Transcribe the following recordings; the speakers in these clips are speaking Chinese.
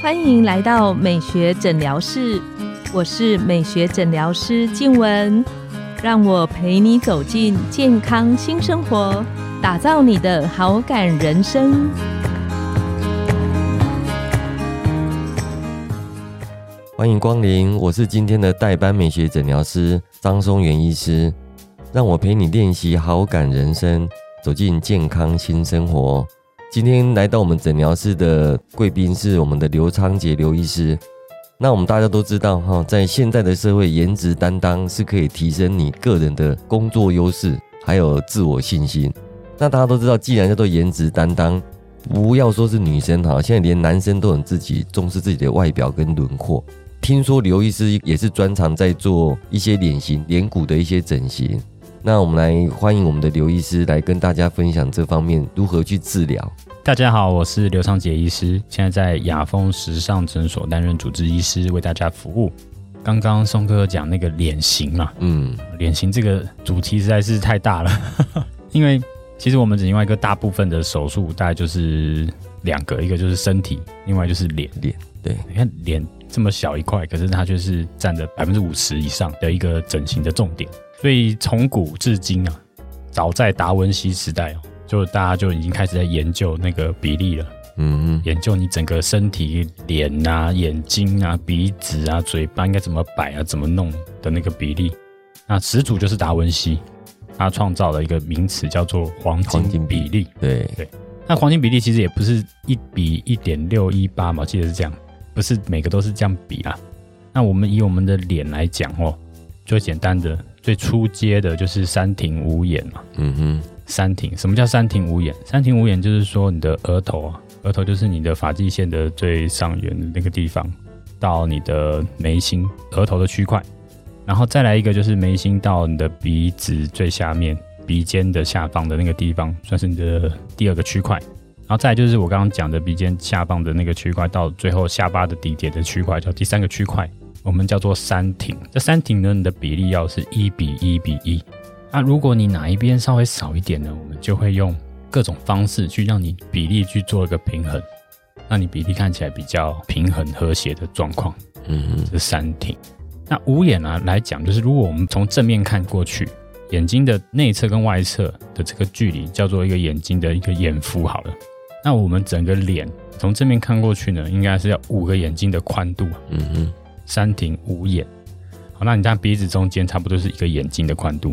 欢迎来到美学诊疗室，我是美学诊疗师静雯，让我陪你走进健康新生活，打造你的好感人生。欢迎光临，我是今天的代班美学诊疗师张松元医师，让我陪你练习好感人生，走进健康新生活。今天来到我们诊疗室的贵宾是我们的刘昌杰刘医师。那我们大家都知道哈，在现在的社会，颜值担当是可以提升你个人的工作优势，还有自我信心。那大家都知道，既然叫做颜值担当，不要说是女生哈，现在连男生都很自己重视自己的外表跟轮廓。听说刘医师也是专长在做一些脸型、脸骨的一些整形。那我们来欢迎我们的刘医师来跟大家分享这方面如何去治疗。大家好，我是刘昌杰医师，现在在雅风时尚诊所担任主治医师，为大家服务。刚刚宋哥讲那个脸型嘛，嗯，脸型这个主题实在是太大了，因为其实我们整另外一个大部分的手术大概就是两个，一个就是身体，另外就是脸脸。对，你看脸这么小一块，可是它却是占了百分之五十以上的一个整形的重点。所以从古至今啊，早在达文西时代哦，就大家就已经开始在研究那个比例了。嗯，研究你整个身体脸啊、眼睛啊、鼻子啊、嘴巴应该怎么摆啊、怎么弄的那个比例。那始祖就是达文西，他创造了一个名词叫做黄金比例。对对，那黄金比例其实也不是一比一点六一八嘛，记得是这样，不是每个都是这样比啊。那我们以我们的脸来讲哦，最简单的。最初阶的就是三庭五眼嘛，嗯哼，三庭什么叫三庭五眼？三庭五眼就是说你的额头啊，额头就是你的发际线的最上缘的那个地方，到你的眉心额头的区块，然后再来一个就是眉心到你的鼻子最下面鼻尖的下方的那个地方，算是你的第二个区块，然后再就是我刚刚讲的鼻尖下方的那个区块，到最后下巴的底点的区块叫第三个区块。我们叫做三庭，这三庭呢，你的比例要是一比一比一。那如果你哪一边稍微少一点呢，我们就会用各种方式去让你比例去做一个平衡，让你比例看起来比较平衡和谐的状况。嗯，这三庭。那五眼呢来讲，就是如果我们从正面看过去，眼睛的内侧跟外侧的这个距离叫做一个眼睛的一个眼幅好了。那我们整个脸从正面看过去呢，应该是要五个眼睛的宽度。嗯哼。三庭五眼，好，那你看鼻子中间差不多是一个眼睛的宽度，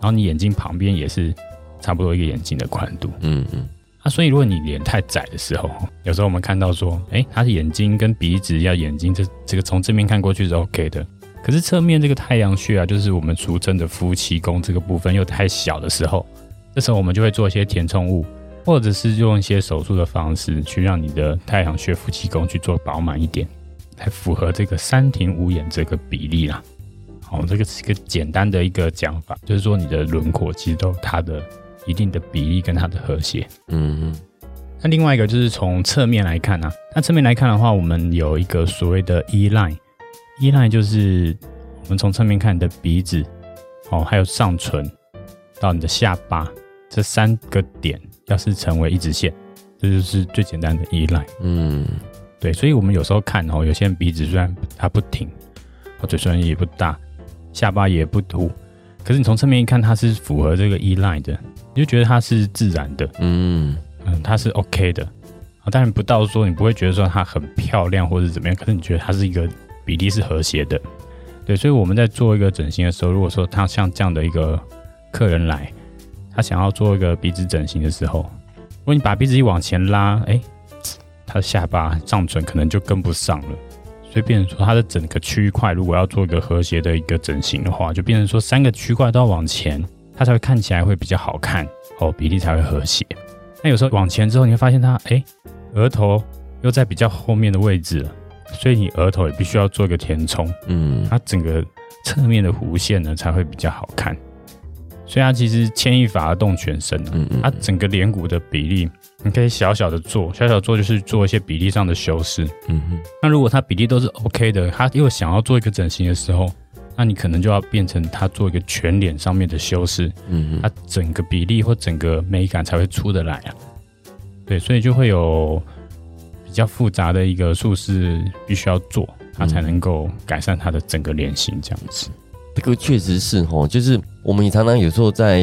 然后你眼睛旁边也是差不多一个眼睛的宽度，嗯嗯，啊，所以如果你脸太窄的时候，有时候我们看到说，哎，他的眼睛跟鼻子要眼睛这这个从正面看过去是 OK 的，可是侧面这个太阳穴啊，就是我们俗称的夫妻宫这个部分又太小的时候，这时候我们就会做一些填充物，或者是用一些手术的方式去让你的太阳穴夫妻宫去做饱满一点。才符合这个三庭五眼这个比例啦。好，这个是一个简单的一个讲法，就是说你的轮廓其实都有它的一定的比例跟它的和谐。嗯嗯，那另外一个就是从侧面来看啊，那侧面来看的话，我们有一个所谓的 E line，E line 就是我们从侧面看你的鼻子，哦，还有上唇到你的下巴这三个点，要是成为一直线，这就是最简单的 E line。嗯。对，所以我们有时候看哦，有些人鼻子虽然它不挺，嘴虽然也不大，下巴也不凸，可是你从侧面一看，它是符合这个 E line 的，你就觉得它是自然的，嗯嗯，它是 OK 的啊。当然不到说你不会觉得说它很漂亮或者怎么样，可是你觉得它是一个比例是和谐的。对，所以我们在做一个整形的时候，如果说他像这样的一个客人来，他想要做一个鼻子整形的时候，如果你把鼻子一往前拉，哎。他的下巴、上唇可能就跟不上了，所以变成说他的整个区块，如果要做一个和谐的一个整形的话，就变成说三个区块都要往前，它才会看起来会比较好看哦，比例才会和谐。那有时候往前之后，你会发现它哎，额头又在比较后面的位置了，所以你额头也必须要做一个填充，嗯，它整个侧面的弧线呢才会比较好看。所以它其实牵一发而动全身嗯，它整个脸骨的比例，你可以小小的做，小小做就是做一些比例上的修饰。嗯哼。那如果他比例都是 OK 的，他又想要做一个整形的时候，那你可能就要变成他做一个全脸上面的修饰。嗯哼。他整个比例或整个美感才会出得来啊。对，所以就会有比较复杂的一个术式必须要做，他才能够改善他的整个脸型这样子。这个确实是哦，就是我们也常常有时候在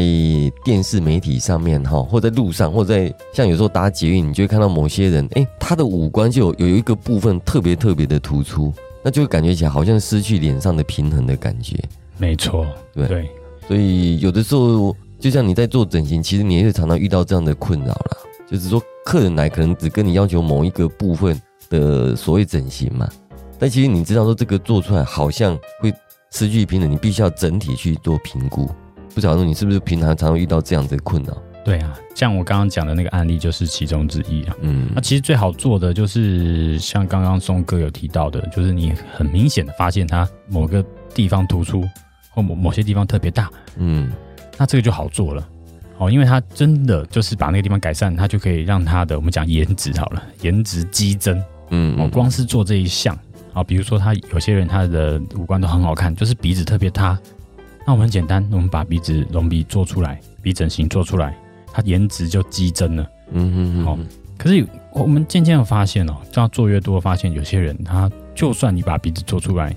电视媒体上面哈，或在路上，或者在像有时候搭捷运，你就会看到某些人，哎，他的五官就有有一个部分特别特别的突出，那就会感觉起来好像失去脸上的平衡的感觉。没错，对对，所以有的时候，就像你在做整形，其实你也会常常遇到这样的困扰啦。就是说，客人来可能只跟你要求某一个部分的所谓整形嘛，但其实你知道说这个做出来好像会。失去平衡，你必须要整体去做评估。不晓得你是不是平常常遇到这样的困扰？对啊，像我刚刚讲的那个案例就是其中之一啊。嗯，那其实最好做的就是像刚刚松哥有提到的，就是你很明显的发现它某个地方突出，或某某些地方特别大。嗯，那这个就好做了哦，因为它真的就是把那个地方改善，它就可以让它的我们讲颜值好了，颜值激增。嗯，哦，光是做这一项。啊，比如说他有些人他的五官都很好看，就是鼻子特别塌。那我们很简单，我们把鼻子隆鼻做出来，鼻整形做出来，他颜值就激增了。嗯嗯嗯。好，可是我们渐渐的发现哦，这样做越多，发现有些人他就算你把鼻子做出来，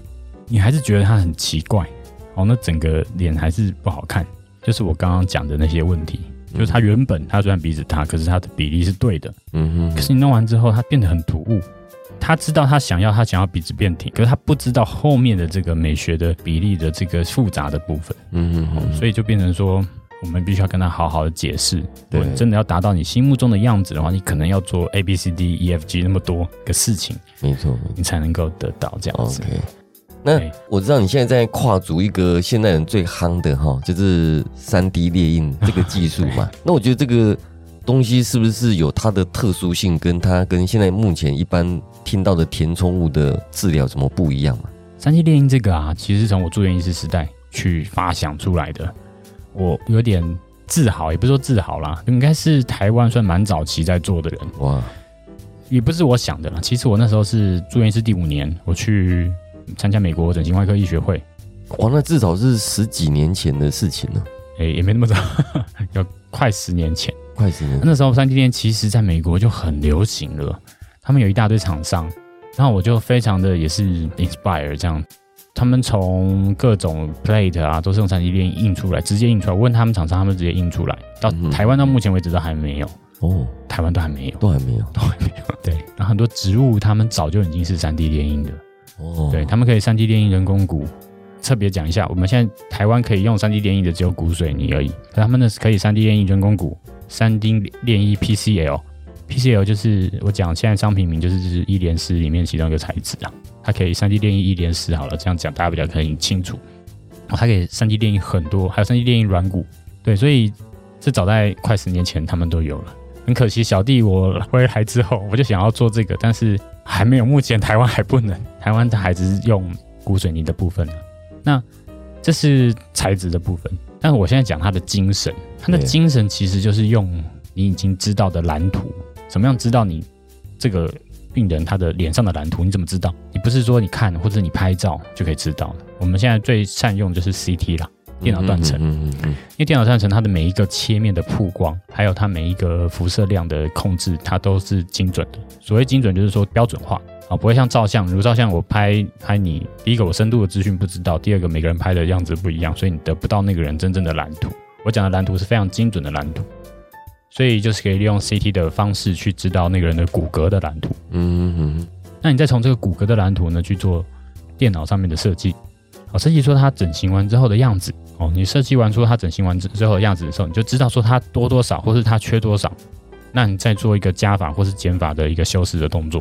你还是觉得他很奇怪。哦，那整个脸还是不好看。就是我刚刚讲的那些问题，就是他原本他虽然鼻子塌，可是他的比例是对的。嗯哼。可是你弄完之后，他变得很突兀。他知道他想要，他想要鼻子变挺，可是他不知道后面的这个美学的比例的这个复杂的部分，嗯嗯嗯，所以就变成说，我们必须要跟他好好的解释，对，真的要达到你心目中的样子的话，你可能要做 A B C D E F G 那么多个事情，没错，你才能够得到这样子。那我知道你现在在跨足一个现代人最夯的哈，就是三 D 列印 这个技术嘛，那我觉得这个。东西是不是有它的特殊性，跟它跟现在目前一般听到的填充物的治疗怎么不一样嘛？三 D 猎鹰这个啊，其实是从我住院医师时代去发想出来的，我有点自豪，也不是说自豪啦，应该是台湾算蛮早期在做的人哇，也不是我想的啦。其实我那时候是住院医师第五年，我去参加美国整形外科医学会，哇，那至少是十几年前的事情了，哎，也没那么早，要快十年前。快十年，那时候三 D 店其实在美国就很流行了，他们有一大堆厂商，然后我就非常的也是 inspire 这样，他们从各种 plate 啊都是用三 D 店印出来，直接印出来，问他们厂商，他们直接印出来，到台湾到目前为止都还没有。哦，台湾都还没有，都还没有，都还没有，对，然后很多植物他们早就已经是三 D 电印的哦，对他们可以三 D 电印人工骨。特别讲一下，我们现在台湾可以用三 D 炼印的只有骨水泥而已，可他们呢是可以三 D 炼印人工骨，三 D 炼印 PCL，PCL 就是我讲现在商品名就是就是一连丝里面其中一个材质啊，它可以三 D 炼印一连丝好了，这样讲大家比较可以清楚。它可以三 D 炼印很多，还有三 D 炼印软骨，对，所以这早在快十年前他们都有了。很可惜，小弟我回来之后，我就想要做这个，但是还没有，目前台湾还不能，台湾的还是用骨水泥的部分。那这是材质的部分，但是我现在讲它的精神，它的精神其实就是用你已经知道的蓝图，怎么样知道你这个病人他的脸上的蓝图？你怎么知道？你不是说你看或者你拍照就可以知道的。我们现在最善用就是 CT 啦，电脑断层。嗯嗯嗯。因为电脑断层它的每一个切面的曝光，还有它每一个辐射量的控制，它都是精准的。所谓精准，就是说标准化。啊，不会像照相，如照相我拍拍你，第一个我深度的资讯不知道，第二个每个人拍的样子不一样，所以你得不到那个人真正的蓝图。我讲的蓝图是非常精准的蓝图，所以就是可以利用 CT 的方式去知道那个人的骨骼的蓝图。嗯嗯。那你再从这个骨骼的蓝图呢去做电脑上面的设计，哦，设计出他整形完之后的样子。哦，你设计完出他整形完之之后的样子的时候，你就知道说他多多少或是他缺多少，那你再做一个加法或是减法的一个修饰的动作。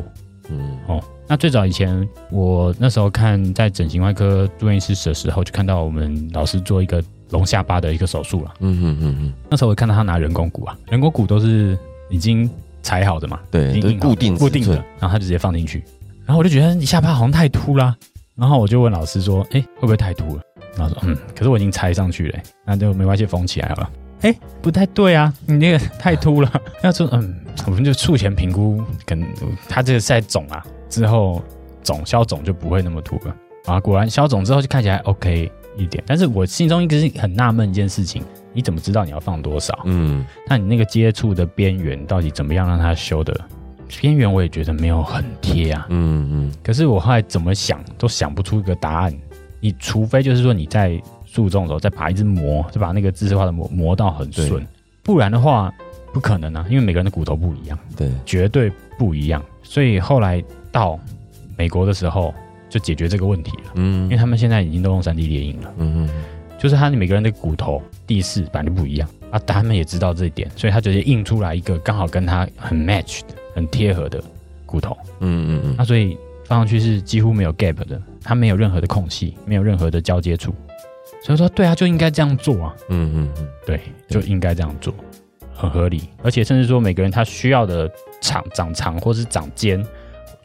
嗯哦，那最早以前，我那时候看在整形外科住院医师的时候，就看到我们老师做一个隆下巴的一个手术了。嗯嗯嗯嗯，那时候我看到他拿人工骨啊，人工骨都是已经裁好的嘛，对，已经固定固定的，然后他就直接放进去，然后我就觉得你下巴好像太凸啦，然后我就问老师说，哎，会不会太凸了？然后说，嗯，可是我已经拆上去了，那就没关系，缝起来好了。哎，不太对啊，你那个太凸了。要说，嗯，我们就术前评估，可能他这个在肿啊，之后肿消肿就不会那么凸了啊。果然消肿之后就看起来 OK 一点。但是我心中一直很纳闷一件事情，你怎么知道你要放多少？嗯，那你那个接触的边缘到底怎么样让它修的边缘我也觉得没有很贴啊。嗯嗯可是我后来怎么想都想不出一个答案。你除非就是说你在诉讼的时候再把一只磨，就把那个知识化的磨磨到很顺，不然的话不可能啊，因为每个人的骨头不一样，对，绝对不一样。所以后来到美国的时候就解决这个问题了，嗯。因为他们现在已经都用三 D 列印了，嗯嗯就是他每个人的骨头地势本来就不一样。啊，他们也知道这一点，所以他直接印出来一个刚好跟他很 match 的、很贴合的骨头。嗯嗯那所以放上去是几乎没有 gap 的，它没有任何的空隙，没有任何的交接处。所以说，对啊，就应该这样做啊，嗯嗯嗯。对，就应该这样做，很合理。而且甚至说，每个人他需要的长长长或是长尖，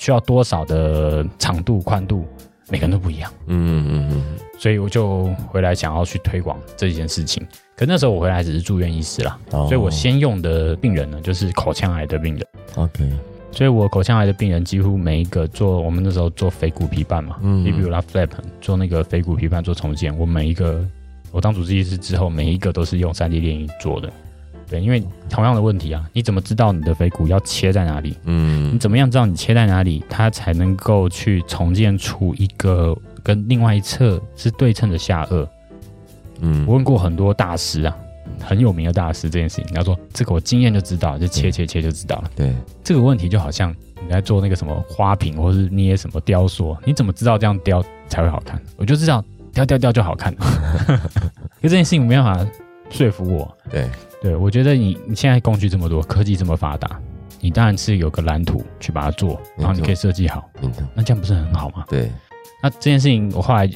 需要多少的长度、宽度，每个人都不一样。嗯嗯嗯所以我就回来想要去推广这件事情。可那时候我回来只是住院医师啦，哦所以我先用的病人呢就是口腔癌的病人。OK，所以我口腔癌的病人几乎每一个做，我们那时候做腓骨皮瓣嘛，嗯 f i b u l a flap 做那个腓骨皮瓣做重建，我每一个我当主治医师之后，每一个都是用 3D 电影做的。对，因为同样的问题啊，你怎么知道你的腓骨要切在哪里？嗯你嗯怎么样知道你切在哪里，它才能够去重建出一个跟另外一侧是对称的下颚？嗯我问过很多大师啊，很有名的大师这件事情，他说这个我经验就知道，就切切切就知道了。对，这个问题就好像你在做那个什么花瓶，或是捏什么雕塑，你怎么知道这样雕才会好看？我就知道雕雕雕就好看。因为这件事情没办法说服我。对，对我觉得你你现在工具这么多，科技这么发达，你当然是有个蓝图去把它做，然后你可以设计好，嗯那这样不是很好吗？对，那这件事情我后来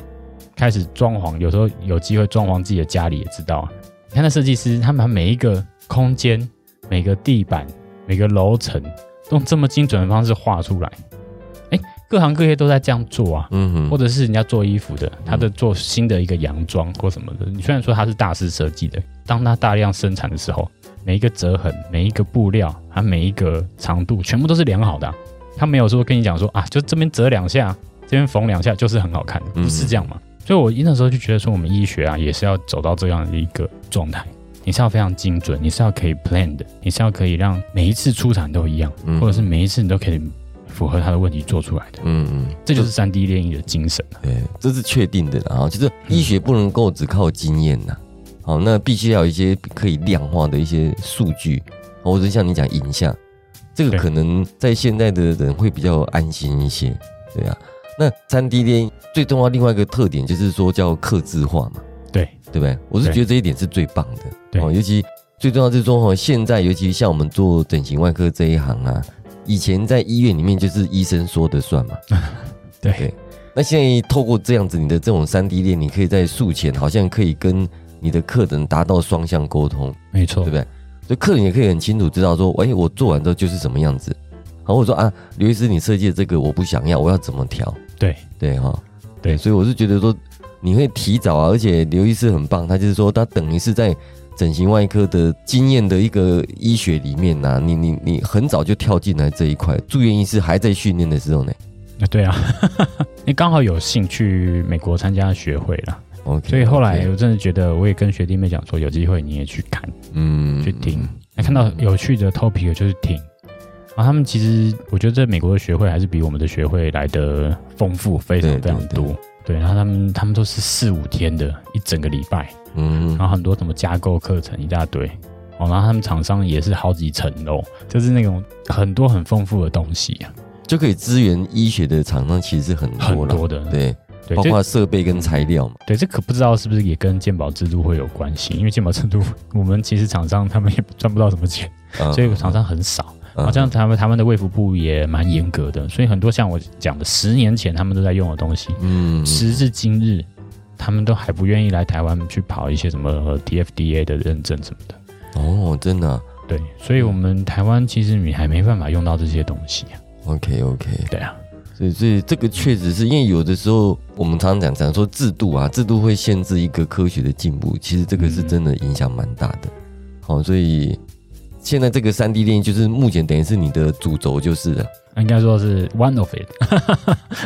开始装潢，有时候有机会装潢自己的家里也知道啊。你看那设计师，他们把每一个空间、每个地板、每个楼层，都用这么精准的方式画出来。哎，各行各业都在这样做啊。嗯哼，或者是人家做衣服的，他的做新的一个洋装或什么的，你虽然说他是大师设计的，当它大量生产的时候，每一个折痕、每一个布料，它每一个长度，全部都是良好的啊、他没有说跟你讲说啊，就这边折两下，这边缝两下就是很好看，的不是这样嘛？所以我那时候就觉得说，我们医学啊，也是要走到这样的一个状态。你是要非常精准，你是要可以 plan 的，你是要可以让每一次出产都一样，嗯或者是每一次你都可以符合他的问题做出来的。嗯嗯，这就是三 D 列印的精神啊。对，这是确定的然后，就是医学不能够只靠经验呐，好，那必须要有一些可以量化的一些数据，或者像你讲影像，这个可能在现在的人会比较安心一些，对啊。那三 D 电影最重要另外一个特点就是说叫刻字化嘛，对。对不对？我是觉得这一点是最棒的，对。哦，尤其最重要就是说哦，现在尤其像我们做整形外科这一行啊，以前在医院里面就是医生说的算嘛，对。对。那现在透过这样子，你的这种三 D 链，你可以在术前好像可以跟你的客人达到双向沟通，没错对不，对？所以客人也可以很清楚知道说，哎，我做完之后就是什么样子。好，或者说啊，刘医师你设计的这个我不想要，我要怎么调？对对哈，对所以我是觉得说你会提早啊，而且刘医师很棒，他就是说他等于是在整形外科的经验的一个医学里面呐、你你你很早就跳进来这一块，住院医师还在训练的时候呢。啊对啊，你刚好有幸去美国参加学会了，所以后来我真的觉得，我也跟学弟妹讲说，有机会你也去看嗯去听，那看到有趣的 topic 就是听。啊，他们其实我觉得在美国的学会还是比我们的学会来的丰富，非常非常对多。对，然后他们他们都是四五天的一整个礼拜，嗯然后很多什么加购课程一大堆。哦，然后他们厂商也是好几层楼，就是那种很多很丰富的东西啊，就可以支援医学的厂商，其实是很多，很多的。对，对，包括设备跟材料嘛。对，这可不知道是不是也跟鉴保制度会有关系？因为鉴保制度，我们其实厂商他们也赚不到什么钱，嗯所以厂商很少。嗯好像他们他们的卫福部也蛮严格的，所以很多像我讲的，十年前他们都在用的东西，嗯时至今日，他们都还不愿意来台湾去跑一些什么 TFDA 的认证什么的。哦，真的啊、对，所以我们台湾其实你还没办法用到这些东西啊。OK OK，对啊，所以所以这个确实是因为有的时候我们常常讲讲说制度啊，制度会限制一个科学的进步，其实这个是真的影响蛮大的。好、所以现在这个三 D 电影就是目前等于是你的主轴就是了。应该说是 one of it。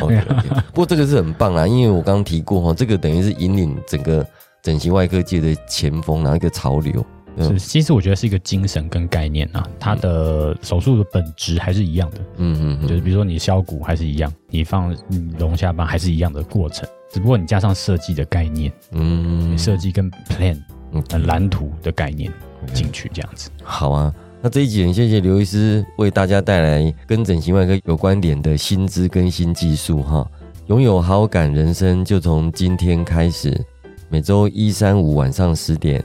不过这个是很棒啦，因为我刚刚提过哈，这个等于是引领整个整形外科界的前锋，然后一个潮流。嗯。是，其实我觉得是一个精神跟概念啊，它的手术的本质还是一样的，嗯嗯嗯，就是比如说你削骨还是一样，你放嗯隆下巴还是一样的过程，只不过你加上设计的概念，嗯。设计跟 plan 嗯呃蓝图的概念进去这样子。好啊。那这一集很谢谢刘医师为大家带来跟整形外科有关联的新知跟新技术哈。拥有好感人生就从今天开始，每周一、三、五晚上十点，